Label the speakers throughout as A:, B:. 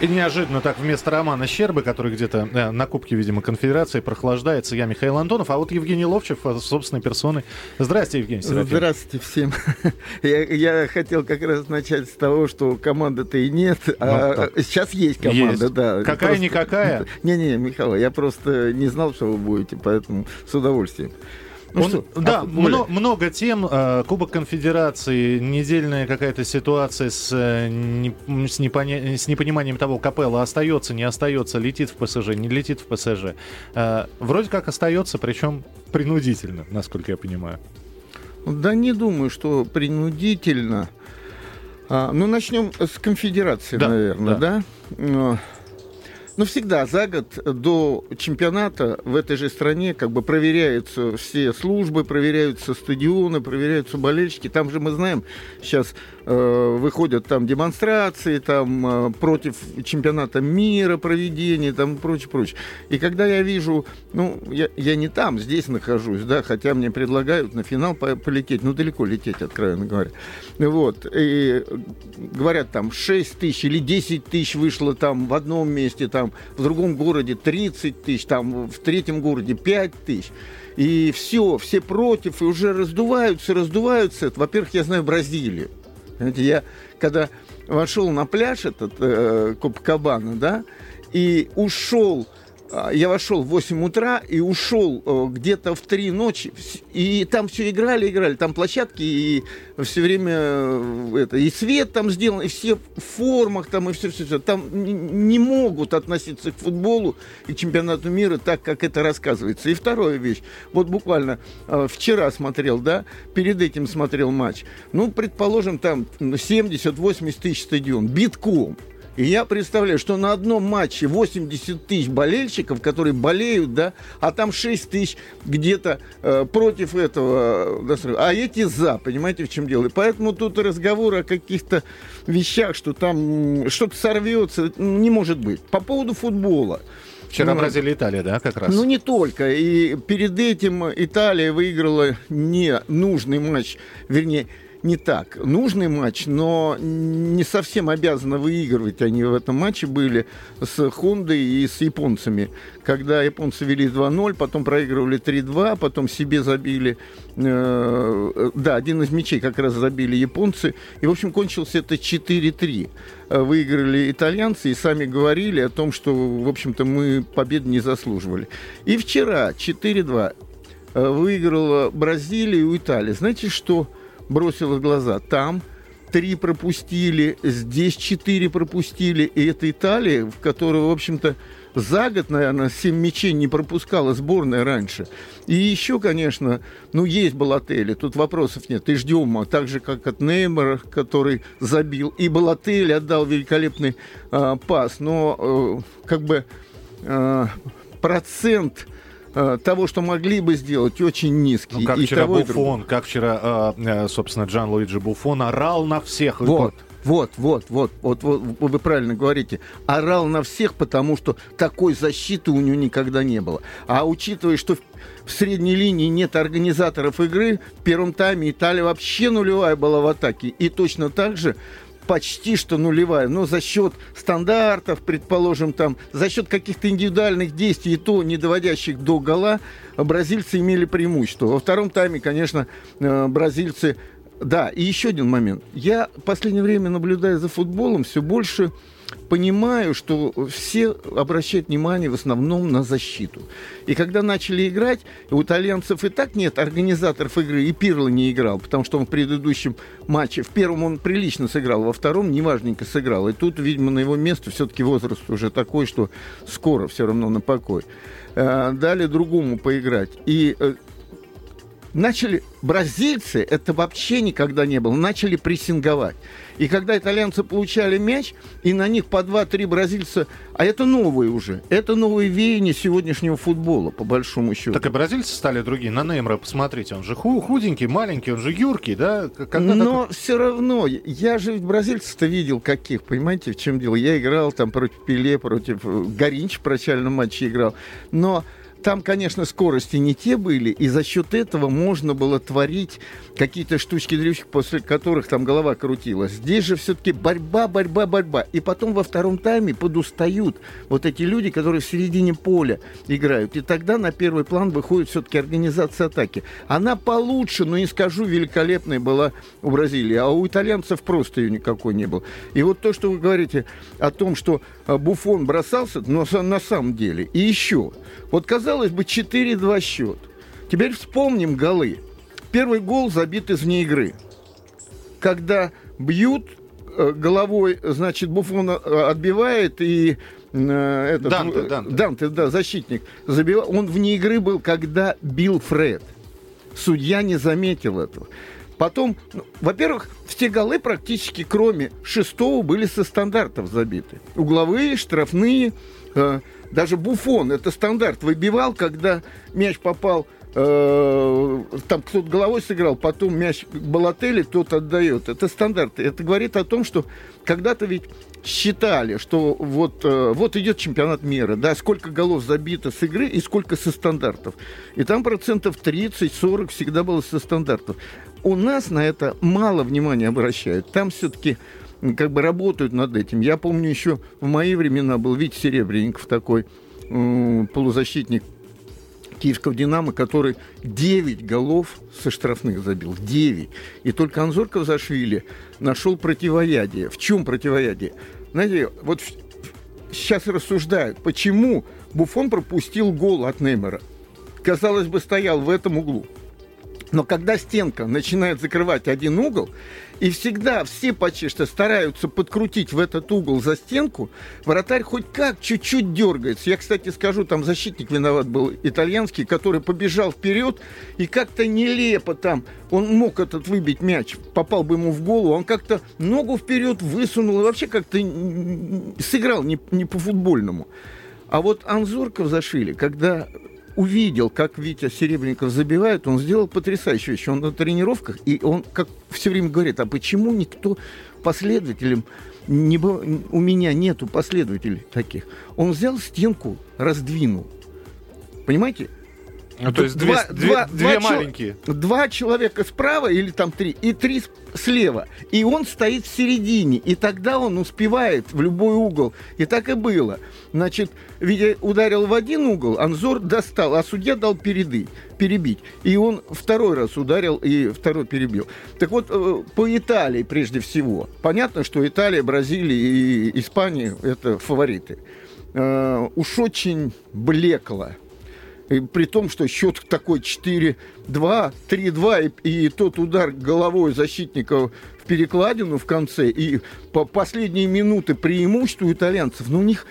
A: И неожиданно так вместо Романа Щербы, который где-то э, на Кубке, видимо, конфедерации прохлаждается, я Михаил Антонов, а вот Евгений Ловчев э, собственной персоной. Здравствуйте, Евгений Серафимович.
B: Здравствуйте всем. я, я хотел как раз начать с того, что команды-то и нет, а
A: Ну,
B: сейчас есть команда,
A: Есть.
B: да.
A: Какая-никакая?
B: Не-не, Михаил, я просто не знал, что вы будете, поэтому с удовольствием. Ну
A: Он-
B: что,
A: да,
B: а,
A: мно-
B: Оля,
A: много тем. э, Кубок конфедерации, недельная какая-то ситуация с, э, не- с, непоня- с непониманием того, Капелла остается, не остается, летит в ПСЖ, не летит в ПСЖ. Э, Вроде как остается, причем принудительно, насколько я понимаю.
B: Да не думаю, что принудительно. А, ну, начнем с конфедерации,
A: Да,
B: наверное,
A: да.
B: да? А, Ну, всегда за год до чемпионата в этой же стране как бы проверяются все службы, проверяются стадионы, проверяются болельщики. Там же мы знаем, сейчас э, выходят там демонстрации, там э, против чемпионата мира проведения, там прочее, прочее. И когда я вижу, ну, я, я не там, здесь нахожусь, да, хотя мне предлагают на финал по- полететь, ну, далеко лететь, откровенно говоря. Вот, и говорят, там 6 тысяч или 10 тысяч вышло там в одном месте, там в другом городе 30 тысяч, там в третьем городе 5 тысяч. И все, все против, и уже раздуваются, раздуваются. Во-первых, я знаю Бразилию. Знаете, я когда вошел на пляж этот э, Копакабана, да, и ушел, я вошел в 8 утра и ушел э, где-то в 3 ночи, и там все играли, играли, там площадки, и все время э, это, и свет там сделан, и все в формах там, и все, все, все. Там не могут относиться к футболу и чемпионату мира так, как это рассказывается. И вторая вещь, вот буквально э, вчера смотрел, да, перед этим смотрел матч, ну, предположим, там 70-80 тысяч стадион, битком. И я представляю, что на одном матче 80 тысяч болельщиков, которые болеют, да, а там 6 тысяч где-то э, против этого, э, а эти за, понимаете, в чем дело. И поэтому тут разговор о каких-то вещах, что там что-то сорвется, не может быть. По поводу футбола.
A: Вчера
B: Ну,
A: Бразилия Италия, да, как раз?
B: ну, не только. И перед этим Италия выиграла не нужный матч, вернее, не так. Нужный матч, но не совсем обязаны выигрывать. Они в этом матче были с Хондой и с японцами. Когда японцы вели 2-0, потом проигрывали 3-2, потом себе забили... э, да, один из мячей как раз забили японцы. И, в общем, кончился это 4-3. Э, Выиграли итальянцы и сами говорили о том, что, в общем-то, мы победы не заслуживали. И вчера 4-2 э, выиграла Бразилия у Италии. Знаете, что бросило глаза? Там три пропустили, здесь четыре пропустили. И это Италия, в которой, в общем-то, за год, наверное, 7 мячей не пропускала сборная раньше. И еще, конечно, ну, есть Балотели, тут вопросов нет. И ждем, а так же, как от Неймара, который забил. И Балотели отдал великолепный а, пас. Но, э, как бы, э, процент э, того, что могли бы сделать, очень низкий.
A: Ну, как
B: И
A: вчера
B: того.
A: Буфон, как вчера, э, э, собственно, Джан Луиджи Буфон орал на всех.
B: Вот, вот, вот, вот, вот, вот, вы правильно говорите. Орал на всех, потому что такой защиты у него никогда не было. А учитывая, что в- в средней линии нет организаторов игры, в первом тайме Италия вообще нулевая была в атаке. И точно так же почти что нулевая, но за счет стандартов, предположим, там, за счет каких-то индивидуальных действий, и то не доводящих до гола, бразильцы имели преимущество. Во втором тайме, конечно, э, бразильцы да, и еще один момент. Я в последнее время, наблюдая за футболом, все больше понимаю, что все обращают внимание в основном на защиту. И когда начали играть, у итальянцев и так нет организаторов игры, и Пирло не играл, потому что он в предыдущем матче, в первом он прилично сыграл, во втором неважненько сыграл. И тут, видимо, на его место все-таки возраст уже такой, что скоро все равно на покой. Э, Дали другому поиграть. И э, начали бразильцы, это вообще никогда не было, начали прессинговать. И когда итальянцы получали мяч, и на них по 2-3 бразильца, а это новые уже, это новые веяния сегодняшнего футбола, по большому счету.
A: Так и бразильцы стали другие. На Неймара посмотрите, он же ху- худенький, маленький, он же юркий, да? Когда
B: Но
A: такой-
B: все равно, я же ведь бразильцев-то видел каких, понимаете, в чем дело? Я играл там против Пеле, против э, Горинч в прощальном матче играл. Но там, конечно, скорости не те были, и за счет этого можно было творить какие-то штучки-дрючки, после которых там голова крутилась. Здесь же все-таки борьба, борьба, борьба. И потом во втором тайме подустают вот эти люди, которые в середине поля играют. И тогда на первый план выходит все-таки организация атаки. Она получше, но не скажу, великолепная была у Бразилии, а у итальянцев просто ее никакой не было. И вот то, что вы говорите о том, что а, Буфон бросался, но на самом деле. И еще, вот казалось бы, 4-2 счет. Теперь вспомним голы. Первый гол забит из вне игры. Когда бьют э, головой, значит, Буфон э, отбивает и э, этот,
A: Данте, Данте.
B: Данте, да, защитник, забивал. Он вне игры был, когда бил Фред. Судья не заметил этого. Потом, ну, во-первых, все голы практически, кроме шестого, были со стандартов забиты. Угловые, штрафные, э, даже Буфон, это стандарт, выбивал, когда мяч попал Э, там кто-то головой сыграл, потом мяч к Балотели, тот отдает. Это стандарт. Это говорит о том, что когда-то ведь считали, что вот, э, вот идет чемпионат мира, да, сколько голов забито с игры и сколько со стандартов. И там процентов 30-40 всегда было со стандартов. У нас на это мало внимания обращают. Там все-таки как бы работают над этим. Я помню еще в мои времена был Витя Серебренников такой полузащитник киевского «Динамо», который 9 голов со штрафных забил. 9. И только Анзор Казашвили нашел противоядие. В чем противоядие? Знаете, вот сейчас рассуждают, почему Буфон пропустил гол от Неймера. Казалось бы, стоял в этом углу. Но когда стенка начинает закрывать один угол, и всегда все почти что стараются подкрутить в этот угол за стенку, вратарь хоть как чуть-чуть дергается. Я, кстати, скажу, там защитник виноват был итальянский, который побежал вперед и как-то нелепо там, он мог этот выбить мяч, попал бы ему в голову, он как-то ногу вперед высунул и вообще как-то сыграл не, не по-футбольному. А вот Анзорков зашили, когда увидел, как Витя Серебренников забивает, он сделал потрясающую вещь. Он на тренировках, и он как все время говорит, а почему никто последователем не, у меня нету последователей таких. Он взял стенку, раздвинул. Понимаете?
A: Ну, то есть два, две, два, две, две маленькие.
B: Два человека справа или там три, и три слева. И он стоит в середине. И тогда он успевает в любой угол. И так и было. Значит, Витя ударил в один угол, Анзор достал, а судья дал переды, перебить. И он второй раз ударил и второй перебил. Так вот, э, по Италии прежде всего. Понятно, что Италия, Бразилия и Испания – это фавориты. Э, уж очень блекло при том, что счет такой 4-2, 3-2, и, и тот удар головой защитника в перекладину в конце, и по последние минуты преимущество у итальянцев, но у них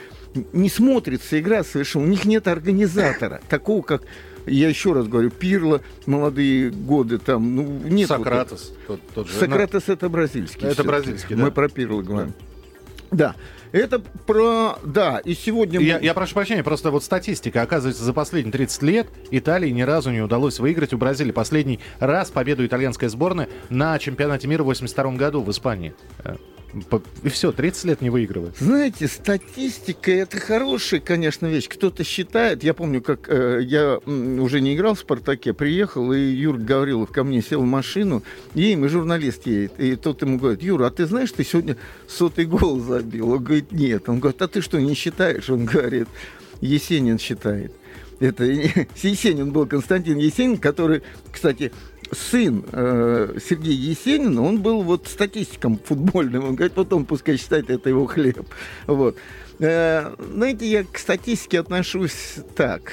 B: не смотрится игра совершенно, у них нет организатора, такого как я еще раз говорю, Пирло, молодые годы там, ну, нет.
A: Сократос.
B: Вот, тот, тот же. Сократос это бразильский.
A: Это бразильский,
B: да. Мы про Пирло говорим. Да. Это про... Да, и сегодня...
A: Я, я прошу прощения, просто вот статистика. Оказывается, за последние 30 лет Италии ни разу не удалось выиграть у Бразилии последний раз победу итальянской сборной на чемпионате мира в 82 году в Испании. И все, 30 лет не выигрывает.
B: Знаете, статистика это хорошая, конечно, вещь. Кто-то считает, я помню, как э, я уже не играл в «Спартаке», приехал, и Юр Гаврилов ко мне сел в машину, едем, и журналист едет. И тот ему говорит, Юра, а ты знаешь, ты сегодня сотый гол забил? Он говорит, нет. Он говорит, а ты что, не считаешь? Он говорит, Есенин считает. Это Есенин был Константин Есенин, который, кстати, сын э, Сергея Есенина, он был вот статистиком футбольным. Он говорит, потом пускай считает, это его хлеб. Вот. Э, знаете, я к статистике отношусь так.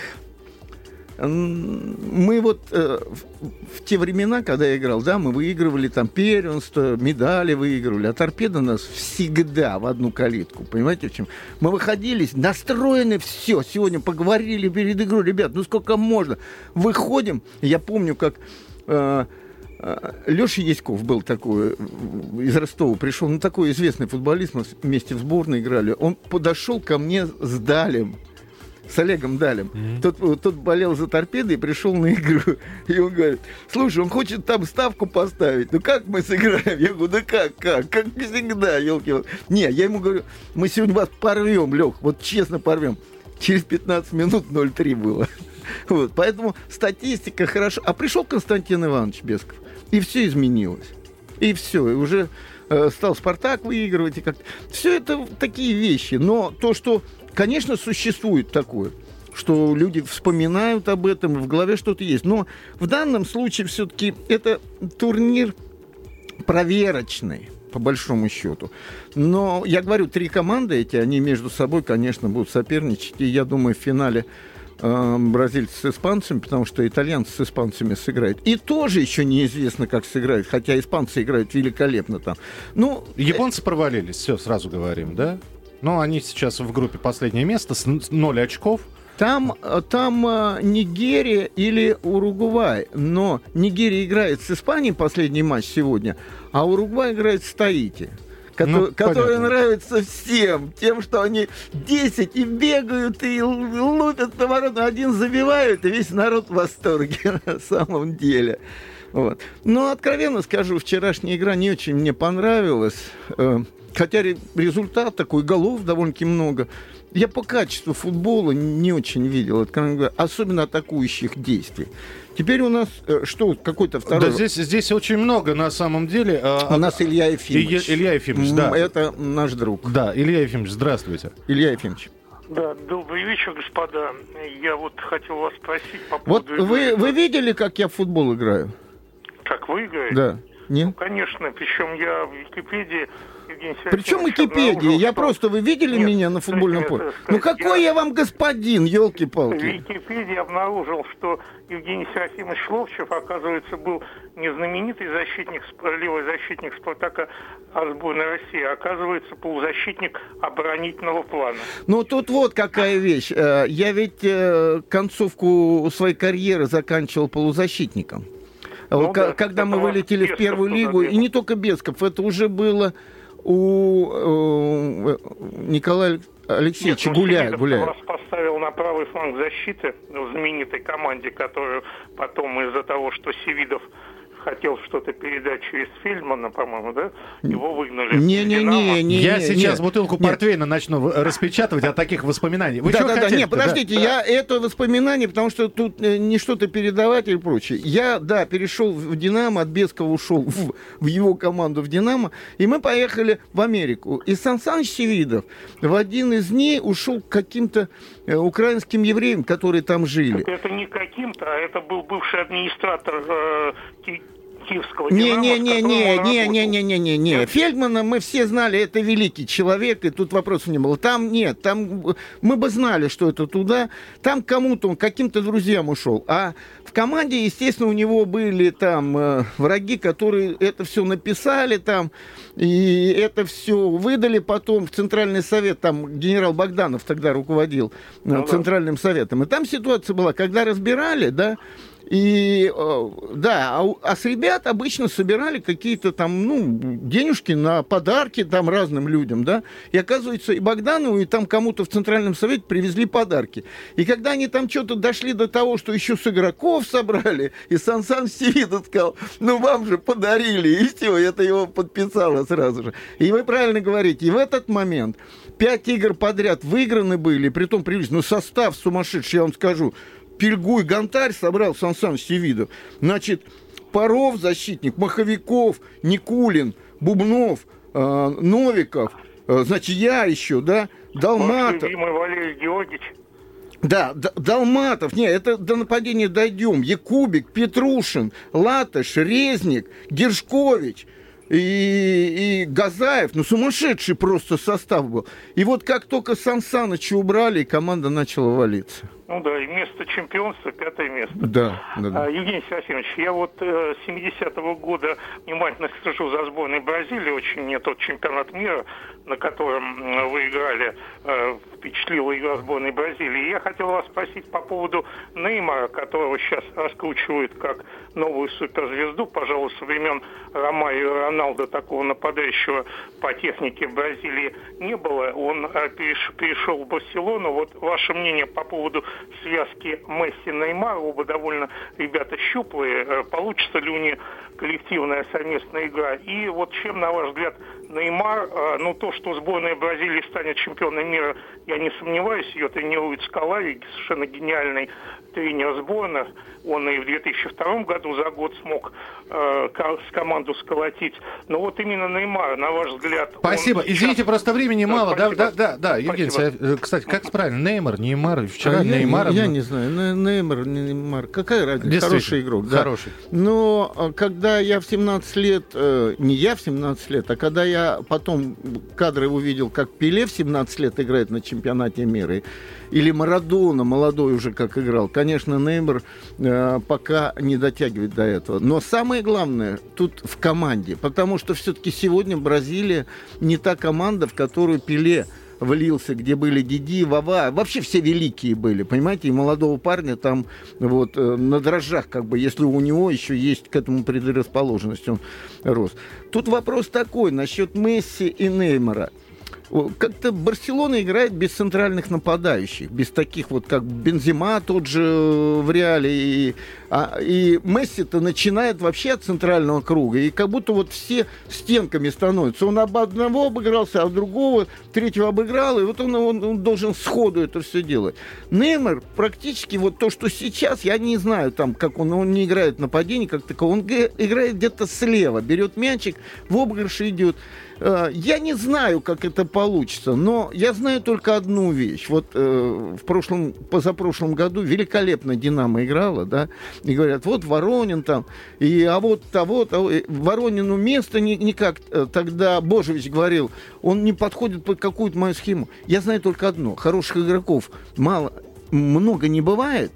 B: Мы вот э, в, в те времена, когда я играл, да, мы выигрывали там первенство, медали выигрывали, а торпеда нас всегда в одну калитку, понимаете, в чем? Мы выходили, настроены, все, сегодня поговорили перед игрой, ребят, ну сколько можно, выходим, я помню, как Леша Яськов был такой, из Ростова пришел, ну такой известный футболист, мы вместе в сборной играли. Он подошел ко мне с Далем, с Олегом Далем. Mm-hmm. Тот, тот болел за торпедой и пришел на игру. И он говорит, слушай, он хочет там ставку поставить. Ну как мы сыграем? Я говорю, да как, как? Как всегда, елки. Не, я ему говорю, мы сегодня вас порвем, Лех, вот честно порвем. Через 15 минут 0-3 было. Вот, поэтому статистика хорошо. А пришел Константин Иванович Бесков, и все изменилось. И все, и уже э, стал Спартак выигрывать. И как... Все это такие вещи. Но то, что, конечно, существует такое, что люди вспоминают об этом, в голове что-то есть. Но в данном случае все-таки это турнир проверочный по большому счету. Но я говорю, три команды эти, они между собой, конечно, будут соперничать. И я думаю, в финале э, бразильцы с испанцами, потому что итальянцы с испанцами сыграют. И тоже еще неизвестно, как сыграют, хотя испанцы играют великолепно там.
A: Ну, Японцы провалились, все, сразу говорим, да? Но они сейчас в группе последнее место с 0 очков.
B: Там, там э, Нигерия или Уругвай. Но Нигерия играет с Испанией последний матч сегодня, а Уругвай играет с Таити. Ну, который нравится всем, тем, что они 10 и бегают, и лупят на ворота, один забивают, и весь народ в восторге на самом деле. Вот. Но, откровенно скажу, вчерашняя игра не очень мне понравилась. Э, хотя результат такой, голов довольно-таки много. Я по качеству футбола не очень видел, особенно атакующих действий. Теперь у нас э, что, какой-то второй...
A: Да, здесь, здесь очень много, на самом деле.
B: А, у нас Илья Ефимович.
A: Илья Ефимович, да.
B: Это наш друг.
A: Да, Илья Ефимович, здравствуйте.
B: Илья Ефимович.
C: Да, добрый вечер, господа. Я вот хотел вас спросить по
B: поводу... Вот вы, вы видели, как я в футбол играю?
C: Как вы играете?
B: Да.
C: Нет? Ну, конечно. Причем я в Википедии
B: причем Википедия? Я просто, вы видели Нет, меня на футбольном поле? Ну какой я... я вам господин, елки-палки? В
C: Википедии обнаружил, что Евгений Серафимович Ловчев, оказывается, был не знаменитый защитник, левый защитник Спартака а сборной России, а оказывается полузащитник оборонительного плана.
B: Ну тут вот какая вещь. Э, я ведь э, концовку своей карьеры заканчивал полузащитником. Ну, К- да, когда мы вылетели в первую лигу, и не только Бесков, это уже было у э, Николая Алексеевича Нет, Гуляя. Гуляя.
C: вас поставил на правый фланг защиты в знаменитой команде, которую потом из-за того, что Севидов хотел что-то передать через Фильмана, по-моему, да? Его выгнали.
A: Не-не-не. не. Я сейчас не, бутылку нет. портвейна начну распечатывать от таких воспоминаний. Вы
B: да, что да, хотите? да. Нет, подождите, да. я это воспоминание, потому что тут э, не что-то передавать и прочее. Я, да, перешел в Динамо, от Бескова ушел в, в его команду в Динамо, и мы поехали в Америку. И Сан Саныч Севидов в один из дней ушел к каким-то э, украинским евреям, которые там жили.
C: Так это не каким-то, а это был бывший администратор э,
B: киевского не, не, не, не, не, не, не, не, не, не. Фельдмана мы все знали, это великий человек, и тут вопросов не было. Там нет, там мы бы знали, что это туда. Там кому-то он каким-то друзьям ушел. А в команде, естественно, у него были там э, враги, которые это все написали там, и это все выдали потом в Центральный совет. Там генерал Богданов тогда руководил э, ну, Центральным да. советом. И там ситуация была, когда разбирали, да, и э, да, а, а с ребят обычно собирали какие-то там, ну, денежки на подарки там разным людям, да. И оказывается, и Богданову, и там кому-то в Центральном Совете привезли подарки. И когда они там что-то дошли до того, что еще с игроков собрали, и Сан Сан Стивидо сказал, ну, вам же подарили, и все, это его подписало сразу же. И вы правильно говорите, и в этот момент пять игр подряд выиграны были, при том привезли, ну, состав сумасшедший, я вам скажу, Пельгу и Гонтарь собрал Сан Саныч Севидов. Значит, Паров защитник, Маховиков, Никулин, Бубнов, э, Новиков, э, значит, я еще, да, Далматов.
C: Валерий Георгиевич.
B: Да, Далматов, не, это до нападения дойдем. Якубик, Петрушин, Латыш, Резник, Гершкович и, и Газаев, ну сумасшедший просто состав был. И вот как только Сан Саныча убрали, команда начала валиться.
C: Ну да, и место чемпионства, пятое место.
B: Да, да, да.
C: А, Евгений Серафимович, я вот э, с 70-го года внимательно слежу за сборной Бразилии, очень мне тот чемпионат мира, на котором вы играли, э, впечатлила игра сборной Бразилии. Я хотел вас спросить по поводу Неймара, которого сейчас раскручивают как новую суперзвезду, пожалуй, со времен Рома и Роналда такого нападающего по технике Бразилии не было. Он э, перешел в Барселону. Вот ваше мнение по поводу связки Месси-Неймар, оба довольно ребята щуплые, э, получится ли у них коллективная совместная игра. И вот чем, на ваш взгляд, Неймар, э, ну то, что сборная Бразилии станет чемпионом мира, я не сомневаюсь, ее тренирует Скалари, совершенно гениальный тренер сборных. Он и в 2002 году за год смог э, с команду сколотить. Но вот именно Неймар, на ваш взгляд...
A: Спасибо. Извините, сейчас... просто времени да, мало. Спасибо. Да, да, да, да. Евгений, спасибо. кстати, как правильно? Неймар, Неймар. Вчера а Неймар...
B: Я, я не знаю. Неймар, Неймар. Какая разница? Хороший игрок.
A: Да. Хороший.
B: Но а, я в 17 лет... Э, не я в 17 лет, а когда я потом кадры увидел, как Пеле в 17 лет играет на чемпионате мира, или Марадона, молодой уже как играл. Конечно, Неймар э, пока не дотягивает до этого. Но самое главное тут в команде, потому что все-таки сегодня Бразилия не та команда, в которую Пеле влился, где были Диди, Вава, вообще все великие были, понимаете, и молодого парня там вот э, на дрожжах, как бы, если у него еще есть к этому предрасположенность, он рос. Тут вопрос такой насчет Месси и Неймара – как-то Барселона играет без центральных нападающих, без таких вот, как Бензима тот же в Реале. И, а, и Месси-то начинает вообще от центрального круга. И как будто вот все стенками становятся. Он об одного обыгрался, а другого, третьего обыграл. И вот он, он, он должен сходу это все делать. Неймар практически вот то, что сейчас, я не знаю, там, как он, он не играет нападение как таково. Он играет где-то слева, берет мячик, в обыгрыш идет. Э, я не знаю, как это получится, но я знаю только одну вещь. Вот э, в прошлом, позапрошлом году великолепно Динамо играла, да, и говорят, вот Воронин там, и а вот того, того. Воронину место не, никак. Э, тогда Божевич говорил, он не подходит под какую-то мою схему. Я знаю только одно, хороших игроков мало, много не бывает,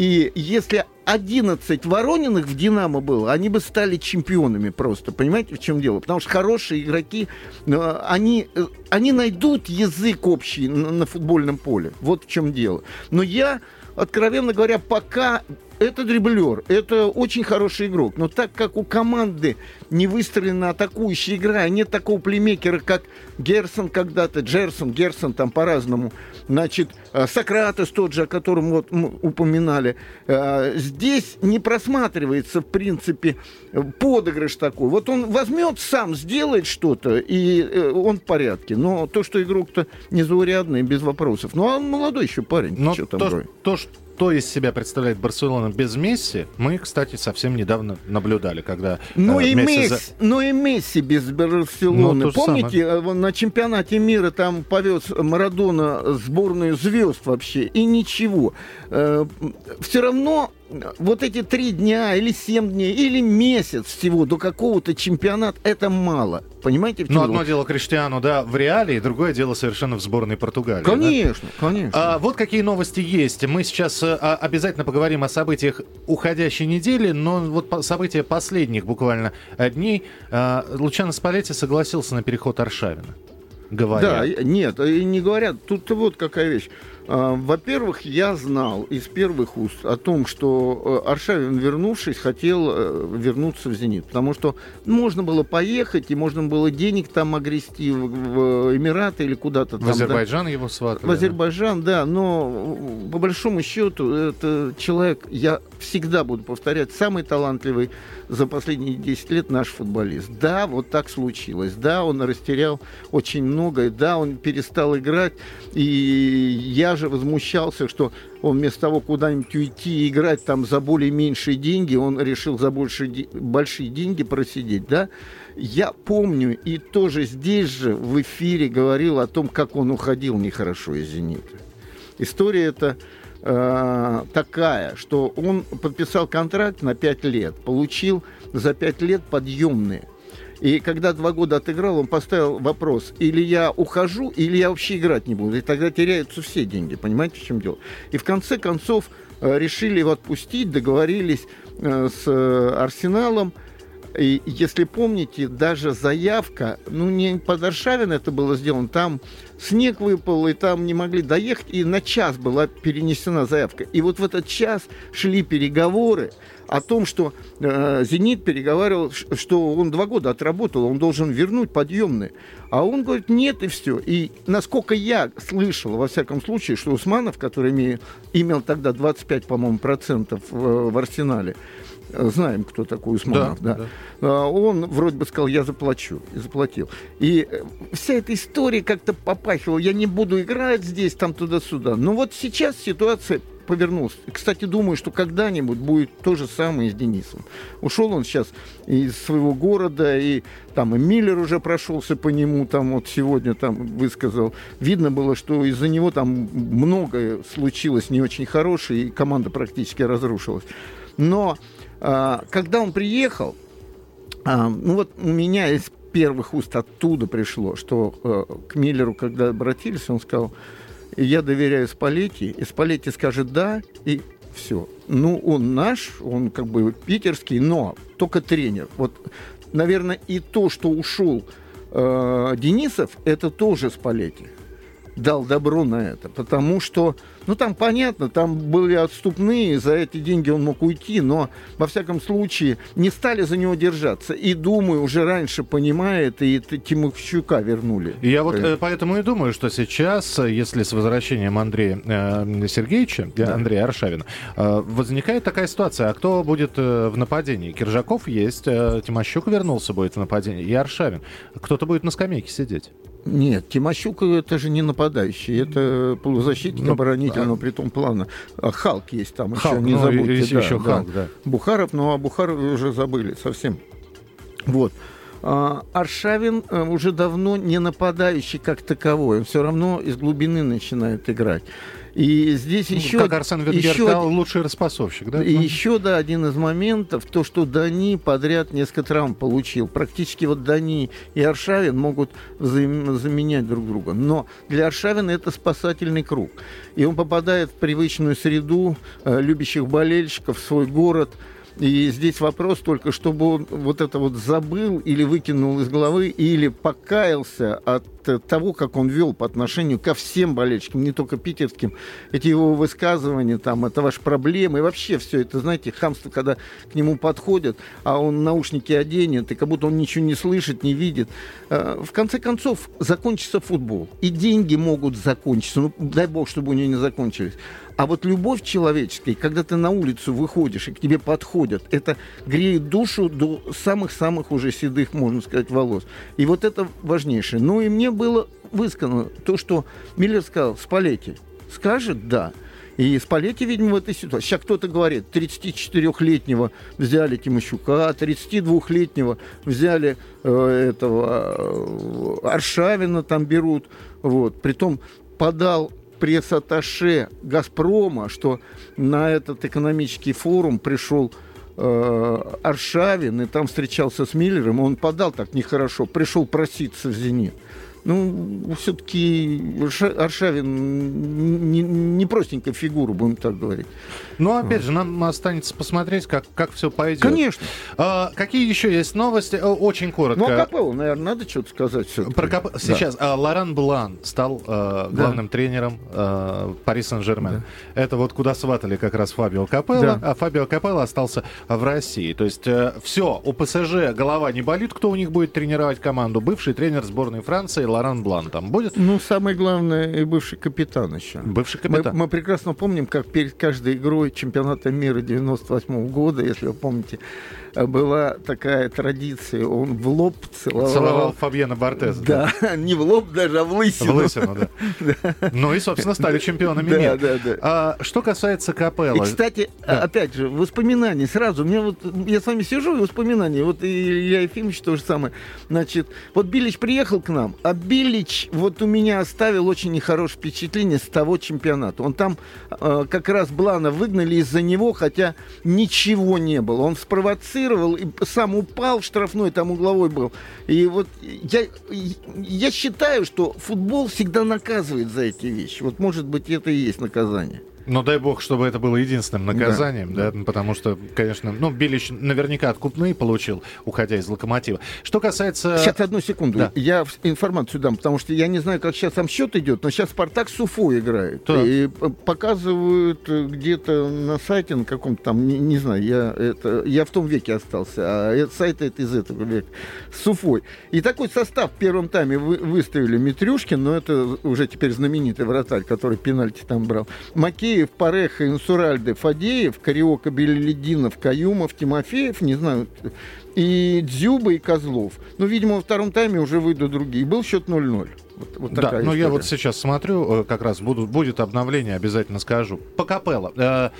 B: и если 11 Ворониных в «Динамо» было, они бы стали чемпионами просто. Понимаете, в чем дело? Потому что хорошие игроки, э, они, э, они найдут язык общий на, на футбольном поле. Вот в чем дело. Но я, откровенно говоря, пока это дриблер, это очень хороший игрок. Но так как у команды не выстроена атакующая игра, нет такого плеймейкера, как Герсон когда-то, Джерсон, Герсон там по-разному, значит, э, Сократос тот же, о котором вот мы упоминали, э, здесь не просматривается, в принципе, подыгрыш такой. Вот он возьмет, сам сделает что-то, и э, он в порядке. Но то, что игрок-то незаурядный, без вопросов. Ну, а он молодой еще парень.
A: Но что там то, то, что из себя представляет Барселона без Месси, мы, кстати, совсем недавно наблюдали, когда...
B: Ну, э, и, Месси, за... ну и Месси без Барселоны. Ну, Помните, самое. на чемпионате мира там повез Марадона сборную звезд вообще, и ничего. Э, все равно вот эти три дня или семь дней или месяц всего до какого-то чемпионата это мало. Понимаете?
A: Ну, одно дело Криштиану, да, в реале, и другое дело совершенно в сборной Португалии.
B: Конечно, да? конечно.
A: А, вот какие новости есть. Мы сейчас а, обязательно поговорим о событиях уходящей недели, но вот по, события последних буквально дней. А, Лучано Спалетти согласился на переход Аршавина. Говорят.
B: Да, нет, и не говорят. Тут вот какая вещь. А, во-первых, я знал из первых уст о том, что э, Аршавин, вернувшись, хотел э, вернуться в «Зенит», потому что можно было поехать, и можно было денег там огрести в Эмираты или куда-то там.
A: В Азербайджан да. его сватали.
B: В Азербайджан, да, но по большому счету это человек, я всегда буду повторять, самый талантливый за последние 10 лет наш футболист. Да, вот так случилось. Да, он растерял очень многое. Да, он перестал играть. И я же возмущался, что он вместо того куда-нибудь уйти и играть там за более меньшие деньги, он решил за больше, большие деньги просидеть, да? Я помню и тоже здесь же в эфире говорил о том, как он уходил нехорошо из «Зенита». История эта э, такая, что он подписал контракт на 5 лет, получил за 5 лет подъемные. И когда два года отыграл, он поставил вопрос, или я ухожу, или я вообще играть не буду. И тогда теряются все деньги, понимаете, в чем дело? И в конце концов э, решили его отпустить, договорились э, с э, Арсеналом, и если помните, даже заявка, ну не под Аршавин это было сделано, там снег выпал, и там не могли доехать, и на час была перенесена заявка. И вот в этот час шли переговоры о том, что э, «Зенит» переговаривал, что он два года отработал, он должен вернуть подъемные. А он говорит, нет, и все. И насколько я слышал, во всяком случае, что Усманов, который имел, имел тогда 25, по-моему, процентов в, в арсенале, знаем, кто такой Усманов, да, да. да. Он вроде бы сказал, я заплачу, и заплатил. И э, вся эта история как-то попахивала, я не буду играть здесь, там, туда-сюда. Но вот сейчас ситуация повернулся. Кстати, думаю, что когда-нибудь будет то же самое с Денисом. Ушел он сейчас из своего города, и там и Миллер уже прошелся по нему, там вот сегодня там высказал. Видно было, что из-за него там многое случилось не очень хорошее, и команда практически разрушилась. Но а, когда он приехал, а, ну вот у меня из первых уст оттуда пришло, что а, к Миллеру, когда обратились, он сказал, я доверяю Спалетти, и Спалетти скажет «да», и все. Ну, он наш, он как бы питерский, но только тренер. Вот, наверное, и то, что ушел э, Денисов, это тоже Спалетти дал добро на это, потому что, ну там понятно, там были отступные, за эти деньги он мог уйти, но во всяком случае не стали за него держаться. И думаю, уже раньше понимает, и Тимощука вернули.
A: Я вот э, поэтому и думаю, что сейчас, если с возвращением Андрея э, Сергеевича, да. Андрея Аршавина, э, возникает такая ситуация, а кто будет э, в нападении? Киржаков есть, э, Тимощук вернулся будет в нападении, и Аршавин. Кто-то будет на скамейке сидеть.
B: Нет, Тимощук это же не нападающий, это полузащитник ну, оборонительного, а... при том плана. А Халк есть там Халк, еще, не ну, забудьте. Есть да, еще да. Халк, да. Бухаров, ну а Бухаров уже забыли совсем. Вот. А, Аршавин э, уже давно не нападающий как таковой, он все равно из глубины начинает играть. И здесь ну, еще...
A: Как Арсен Венгер еще, лучший распасовщик, да?
B: И еще, да, один из моментов, то, что Дани подряд несколько травм получил. Практически вот Дани и Аршавин могут заменять друг друга. Но для Аршавина это спасательный круг. И он попадает в привычную среду э, любящих болельщиков, в свой город – и здесь вопрос только, чтобы он вот это вот забыл или выкинул из головы, или покаялся от того, как он вел по отношению ко всем болельщикам, не только питерским. Эти его высказывания, там, это ваши проблемы, и вообще все это, знаете, хамство, когда к нему подходят, а он наушники оденет, и как будто он ничего не слышит, не видит. Э, в конце концов, закончится футбол, и деньги могут закончиться, ну, дай бог, чтобы у него не закончились. А вот любовь человеческая, когда ты на улицу выходишь и к тебе подходят, это греет душу до самых-самых уже седых, можно сказать, волос. И вот это важнейшее. Ну и мне было высказано то, что Миллер сказал, Спалетти скажет «да». И Спалетти, видимо, в этой ситуации. Сейчас кто-то говорит, 34-летнего взяли Тимощука, 32-летнего взяли э, этого э, Аршавина там берут. Вот. Притом подал пресс-атташе «Газпрома», что на этот экономический форум пришел э, Аршавин, и там встречался с Миллером, он подал так нехорошо, пришел проситься в «Зенит». Ну, все-таки Аршавин не, не простенькая фигура, будем так говорить.
A: Ну, опять же, нам останется посмотреть, как, как все пойдет.
B: Конечно.
A: А, какие еще есть новости? Очень коротко.
B: Ну, а Капелло, наверное, надо что-то сказать
A: Про Кап... да. Сейчас. А, Лоран Блан стал а, главным да. тренером а, Пари Сен-Жермен. Да. Это вот куда сватали как раз Фабио Капелло, да. а Фабио Капелло остался в России. То есть э, все, у ПСЖ голова не болит, кто у них будет тренировать команду. Бывший тренер сборной Франции Лоран Блан там будет?
B: Ну, самое главное, и бывший капитан еще.
A: Бывший капитан.
B: Мы, мы прекрасно помним, как перед каждой игрой чемпионата мира 98 года, если вы помните, была такая традиция, он в лоб целовал...
A: Целовал Фабьена Бортеза.
B: Да, да, не в лоб даже, а в лысину.
A: В лысину, да. Ну и, собственно, стали чемпионами мира. Да, да, да. А, что касается Капелла...
B: И, кстати, опять же, воспоминания сразу. Мне вот, я с вами сижу, и воспоминания. Вот Илья Ефимович то же самое. Значит, вот Билич приехал к нам, а Билич вот у меня оставил очень нехорошее впечатление с того чемпионата. Он там э, как раз Блана выгнали из-за него, хотя ничего не было. Он спровоцировал спровоцировал, и сам упал в штрафной, там угловой был. И вот я, я считаю, что футбол всегда наказывает за эти вещи. Вот может быть это и есть наказание.
A: Но дай бог, чтобы это было единственным наказанием, да, да потому что, конечно, ну, Билич наверняка откупные получил, уходя из «Локомотива». Что касается...
B: Сейчас, одну секунду, да. я информацию дам, потому что я не знаю, как сейчас там счет идет, но сейчас «Спартак» с Уфу играет. Так. И показывают э, где-то на сайте, на каком-то там, не, не знаю, я, это, я в том веке остался, а это, сайт это из этого века, с Уфой. И такой состав в первом тайме вы, выставили Митрюшкин, но это уже теперь знаменитый вратарь, который пенальти там брал. Макеев, Пареха, Инсуральде, Фадеев, Кариока, Белелединов, Каюмов, Тимофеев, не знаю, и Дзюба, и Козлов. Ну, видимо, во втором тайме уже выйдут другие. Был счет 0-0.
A: Вот, вот да, но я вот сейчас смотрю, э, как раз буду, будет обновление, обязательно скажу. По капелла.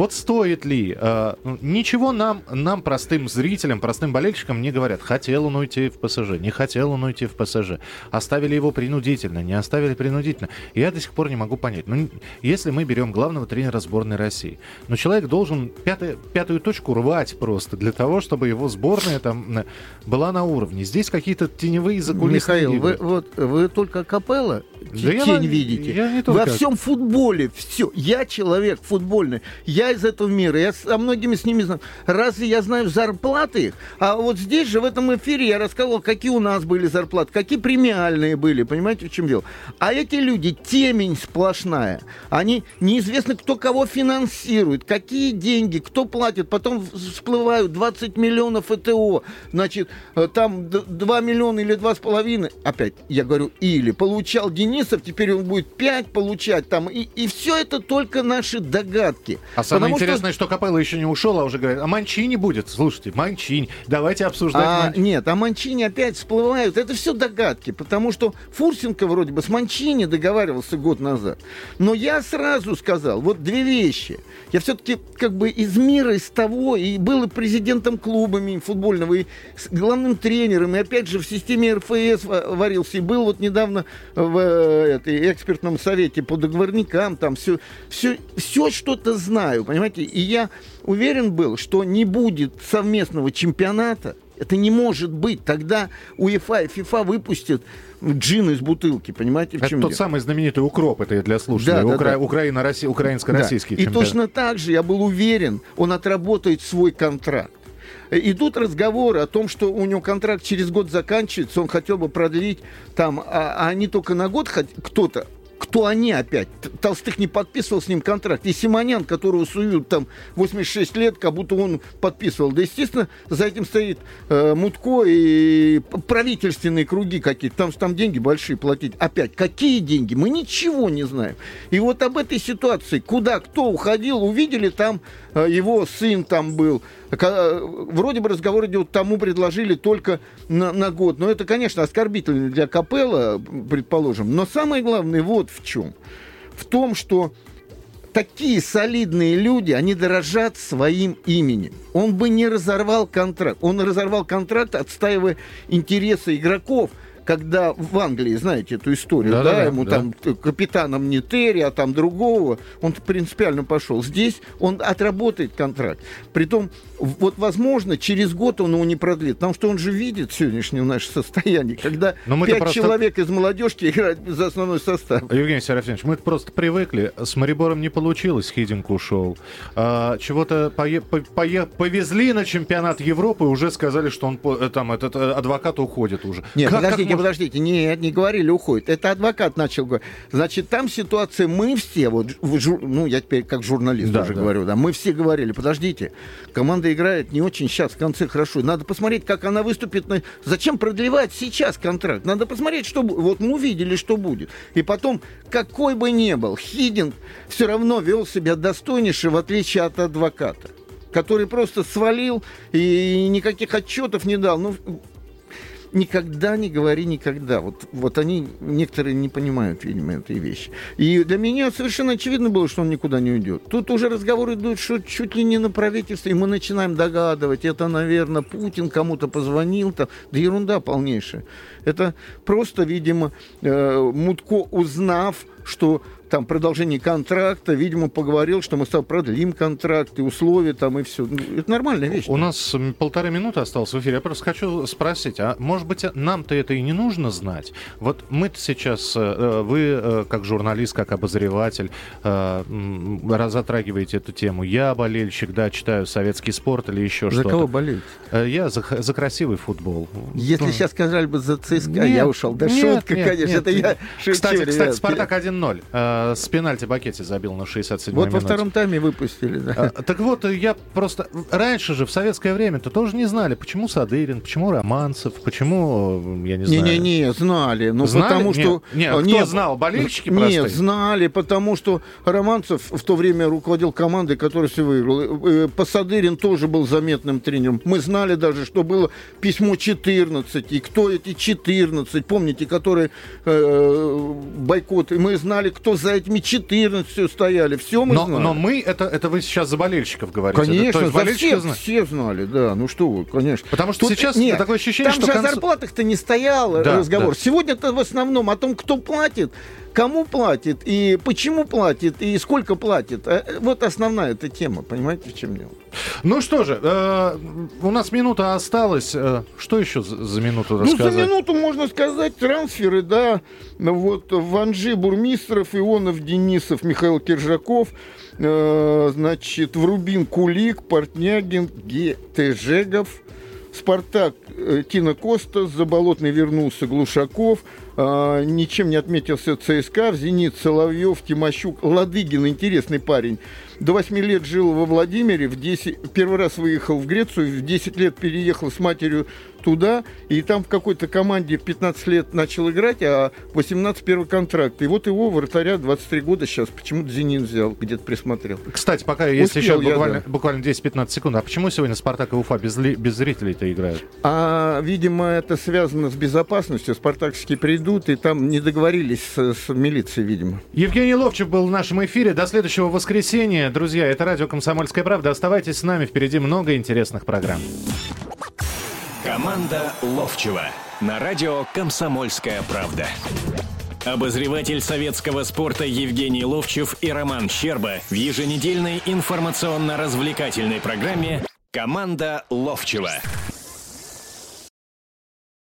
A: Э, вот стоит ли? Э, ну, ничего нам, нам, простым зрителям, простым болельщикам не говорят. Хотел он уйти в ПСЖ, не хотел он уйти в ПСЖ. Оставили его принудительно, не оставили принудительно. Я до сих пор не могу понять. Ну, если мы берем главного тренера сборной России, ну, человек должен пятый, пятую точку рвать просто для того, чтобы его сборная там была на уровне. Здесь какие-то теневые закулисные
B: Михаил, вы, вот, вы только капелла да тень я, видите. Я не Во всем футболе все. Я человек футбольный. Я из этого мира. Я со многими с ними знаю. Разве я знаю зарплаты их? А вот здесь же, в этом эфире, я рассказывал, какие у нас были зарплаты, какие премиальные были. Понимаете, в чем дело? А эти люди, темень сплошная. Они неизвестно, кто кого финансирует, какие деньги, кто платит. Потом всплывают 20 миллионов ЭТО. Значит, э, там 2 миллиона или 2,5. Опять, я говорю, или получал Денисов, теперь он будет 5 получать там. И, и все это только наши догадки.
A: А самое Потому интересное, что... что Капелло еще не ушел, а уже говорит, а Манчини будет. Слушайте, Манчини, давайте обсуждать
B: а, Манчини. Нет, а Манчини опять всплывают. Это все догадки, потому что Фурсенко вроде бы с Манчини договаривался год назад. Но я сразу сказал, вот две вещи. Я все-таки как бы из мира, из того, и был и президентом клуба футбольного, и главным тренером, и опять же в системе РФС варился, и был вот недавно в этой экспертном совете по договорникам, там все, все, все что-то знаю, понимаете? И я уверен был, что не будет совместного чемпионата, это не может быть. Тогда УЕФА и ФИФА выпустят джин из бутылки, понимаете, в
A: чем Это дело? тот самый знаменитый укроп, это для слушателей, да, да, Укра... да. Украина, Россия, украинско-российский
B: да. И точно так же я был уверен, он отработает свой контракт. Идут разговоры о том, что у него контракт через год заканчивается, он хотел бы продлить там, а, а они только на год кто-то кто они опять? Толстых не подписывал с ним контракт. И Симонян, которого суют там 86 лет, как будто он подписывал. Да, естественно, за этим стоит э, Мутко и правительственные круги какие-то. Там, там деньги большие платить. Опять, какие деньги? Мы ничего не знаем. И вот об этой ситуации, куда кто уходил, увидели там э, его сын там был. Э, вроде бы разговор идет, тому предложили только на, на год. Но это, конечно, оскорбительно для Капелла, предположим. Но самое главное вот в чем. В том, что такие солидные люди, они дорожат своим именем. Он бы не разорвал контракт. Он разорвал контракт, отстаивая интересы игроков – когда в Англии, знаете эту историю, да, да, да ему да. там капитаном не Терри, а там другого, он принципиально пошел. Здесь он отработает контракт. Притом, вот, возможно, через год он его не продлит, потому что он же видит сегодняшнее наше состояние, когда пять просто... человек из молодежки играют за основной состав.
A: Евгений Серафимович, мы просто привыкли. С Марибором не получилось, Хидинг ушел. А, чего-то пое... Пое... повезли на чемпионат Европы, уже сказали, что он э, там этот э, адвокат уходит уже.
B: Нет, как, подождите, как подождите, нет, не говорили, уходит. Это адвокат начал говорить. Значит, там ситуация, мы все, вот, ну, я теперь как журналист да, уже да. говорю, да, мы все говорили, подождите, команда играет не очень сейчас, в конце хорошо. Надо посмотреть, как она выступит. На... Зачем продлевать сейчас контракт? Надо посмотреть, что будет. Вот мы увидели, что будет. И потом, какой бы ни был, Хидинг все равно вел себя достойнейше, в отличие от адвоката который просто свалил и никаких отчетов не дал. Ну, никогда не говори никогда. Вот, вот они, некоторые не понимают, видимо, этой вещи. И для меня совершенно очевидно было, что он никуда не уйдет. Тут уже разговоры идут, что чуть ли не на правительство, и мы начинаем догадывать, это, наверное, Путин кому-то позвонил, там, да ерунда полнейшая. Это просто, видимо, э, Мутко, узнав, что там продолжение контракта, видимо, поговорил, что мы с тобой продлим контракт и условия там и все. Ну, это нормальная вещь.
A: У нас полторы минуты осталось в эфире. Я просто хочу спросить, а может быть нам-то это и не нужно знать? Вот мы сейчас, э, э, вы э, как журналист, как обозреватель, затрагиваете эту тему. Я болельщик, да, читаю советский спорт или еще что-то.
B: За кого болеете?
A: Я за, за красивый футбол.
B: Если ну. сейчас сказали бы за ЦСКА, нет, я ушел. Да нет, шутка, нет, конечно, нет, это нет. я
A: шучу, Кстати, ребят. кстати Спартак 1-0. С пенальти Бакетти забил на 67
B: Вот во втором тайме выпустили, да.
A: А, так вот, я просто... Раньше же, в советское время-то тоже не знали, почему Садырин, почему Романцев, почему, я не знаю...
B: Не-не-не, знали. Ну,
A: знали?
B: потому что...
A: Нет, нет, кто знал? Болельщики простые?
B: Нет, знали, потому что Романцев в то время руководил командой, которая все выиграла. Э, Посадырин тоже был заметным тренером. Мы знали даже, что было письмо 14, и кто эти 14, помните, которые э, бойкот. И мы знали, кто за этими 14 стояли. Все мы
A: но,
B: знали.
A: Но мы, это, это вы сейчас за болельщиков говорите?
B: Конечно,
A: это,
B: за всех, знали? все знали, да. Ну что вы, конечно.
A: Потому что Тут, сейчас нет, такое ощущение,
B: там
A: что...
B: Там же конц... о зарплатах-то не стоял да, разговор. Да. Сегодня-то в основном о том, кто платит, кому платит, и почему платит, и сколько платит. Э, вот основная эта тема, понимаете, в чем дело.
A: Ну что же, э, у нас минута осталась. Э, что еще за, за минуту рассказать?
B: Ну, за минуту можно сказать трансферы, да. Вот Ванжи, Бурмистров, Ионов, Денисов, Михаил Киржаков, э, значит, Врубин, Кулик, Портнягин, Гетежегов, Спартак, э, Тина Коста, Заболотный вернулся Глушаков, э, ничем не отметился ЦСКА, в «Зенит» Соловьев, Тимощук, Ладыгин, интересный парень, до 8 лет жил во Владимире, в 10, первый раз выехал в Грецию, в 10 лет переехал с матерью туда, и там в какой-то команде в 15 лет начал играть, а 18 первый контракт. И вот его, вратаря, 23 года сейчас, почему-то «Зенит» взял, где-то присмотрел.
A: Кстати, пока есть еще буквально, я, да. буквально 10-15 секунд, а почему сегодня «Спартак» и «Уфа» без, без зрителей-то играют?
B: А, видимо, это связано с безопасностью. «Спартакские» придут, и там не договорились с, с милицией, видимо.
A: Евгений Ловчев был в нашем эфире. До следующего воскресенья. Друзья, это радио «Комсомольская правда». Оставайтесь с нами, впереди много интересных программ.
D: Команда Ловчева на радио «Комсомольская правда». Обозреватель советского спорта Евгений Ловчев и Роман Щерба в еженедельной информационно-развлекательной программе «Команда Ловчева».